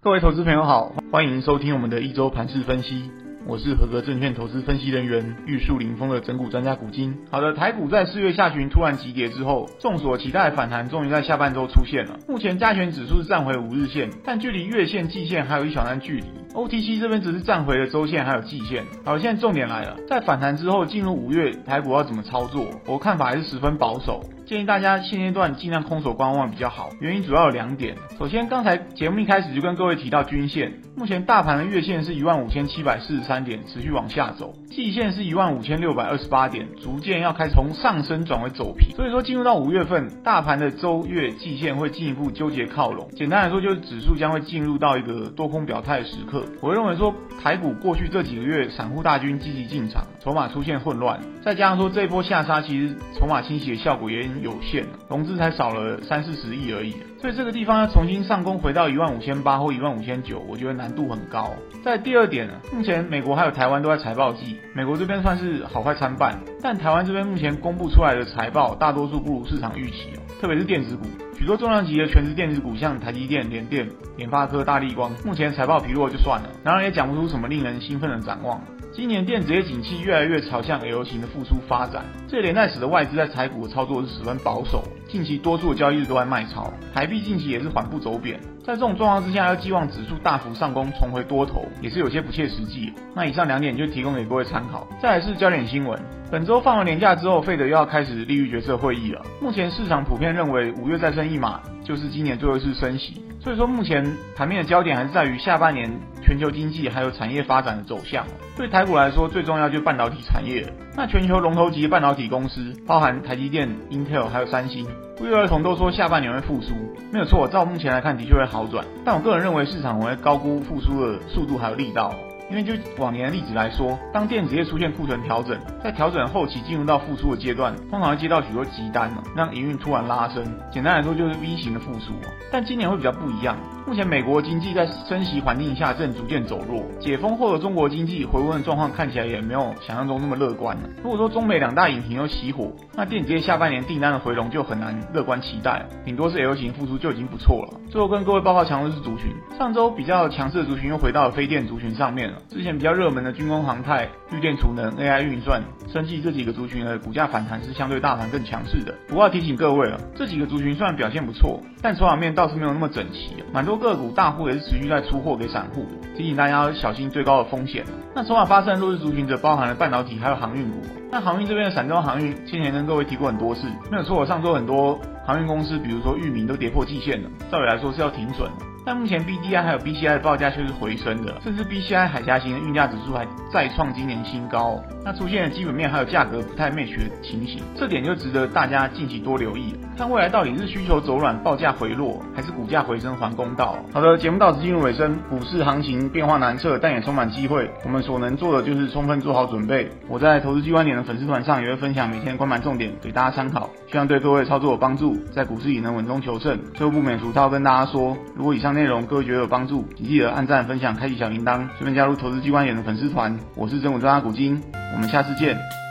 各位投资朋友好，欢迎收听我们的一周盘市分析。我是合格证券投资分析人员玉树临风的整股专家古今。好的，台股在四月下旬突然急跌之后，众所期待的反弹终于在下半周出现了。目前加权指数是站回五日线，但距离月线、季线还有一小段距离。OTC 这边只是站回了周线还有季线。好，现在重点来了，在反弹之后进入五月，台股要怎么操作？我看法还是十分保守。建议大家现阶段尽量空手观望比较好，原因主要有两点。首先，刚才节目一开始就跟各位提到均线，目前大盘的月线是一万五千七百四十三点，持续往下走；季线是一万五千六百二十八点，逐渐要开始从上升转为走平。所以说，进入到五月份，大盘的周月季线会进一步纠结靠拢。简单来说，就是指数将会进入到一个多空表态的时刻。我认为说，台股过去这几个月散户大军积极进场，筹码出现混乱，再加上说这一波下杀，其实筹码清洗的效果也有限，融资才少了三四十亿而已，所以这个地方要重新上攻回到一万五千八或一万五千九，我觉得难度很高。在第二点呢，目前美国还有台湾都在财报季，美国这边算是好坏参半，但台湾这边目前公布出来的财报大多数不如市场预期哦，特别是电子股，许多重量级的全职电子股，像台积电、联电、联发科、大立光，目前财报疲弱就算了，然而也讲不出什么令人兴奋的展望。今年电子业景气越来越朝向 L 型的复苏发展，这连带使得外资在采股的操作是十保守，近期多数交易日都在卖超，台币近期也是缓步走贬。在这种状况之下，要寄望指数大幅上攻重回多头，也是有些不切实际。那以上两点就提供给各位参考。再来是焦点新闻，本周放完年假之后，费德又要开始利率决策会议了。目前市场普遍认为，五月再升一码就是今年最后一次升息。所以说，目前盘面的焦点还是在于下半年全球经济还有产业发展的走向。对台股来说，最重要就是半导体产业。那全球龙头级半导体公司，包含台积电、Intel 还有三星，不约而同都说下半年会复苏。没有错，照目前来看，的确会好转。但我个人认为，市场会高估复苏的速度还有力道。因为就往年的例子来说，当电子业出现库存调整，在调整后期进入到复苏的阶段，通常会接到许多急单嘛，让营运突然拉升。简单来说就是 V 型的复苏。但今年会比较不一样。目前美国经济在升息环境下正逐渐走弱，解封后的中国经济回温的状况看起来也没有想象中那么乐观了。如果说中美两大引擎又熄火，那电子业下半年订单的回笼就很难乐观期待，顶多是 L 型复苏就已经不错了。最后跟各位报告强势族群，上周比较强势的族群又回到了非电族群上面了。之前比较热门的军工、航太、绿电储能、AI 运算、生技这几个族群的股价反弹是相对大盘更强势的。不过要提醒各位了，这几个族群虽然表现不错，但筹码面倒是没有那么整齐，蛮多个股大户也是持续在出货给散户，提醒大家要小心最高的风险。那筹码发散弱势族群则包含了半导体还有航运股。那航运这边的散装航运，先前跟各位提过很多次，没有错，上周很多航运公司，比如说域名都跌破季线了，照理来说是要停损的。但目前 BDI 还有 BCI 的报价却是回升的，甚至 BCI 海峡型的运价指数还再创今年新高。那出现了基本面还有价格不太 match 的情形，这点就值得大家近期多留意。看未来到底是需求走软，报价回落，是股价回升还公道？好的，节目到此进入尾声。股市行情变化难测，但也充满机会。我们所能做的就是充分做好准备。我在投资机关点的粉丝团上也会分享每天的观盘重点给大家参考，希望对各位操作有帮助，在股市里能稳中求胜。最后不免俗套跟大家说，如果以上内容各位觉得有帮助，请记得按赞、分享、开启小铃铛，顺便加入投资机关点的粉丝团。我是整股专家古今，我们下次见。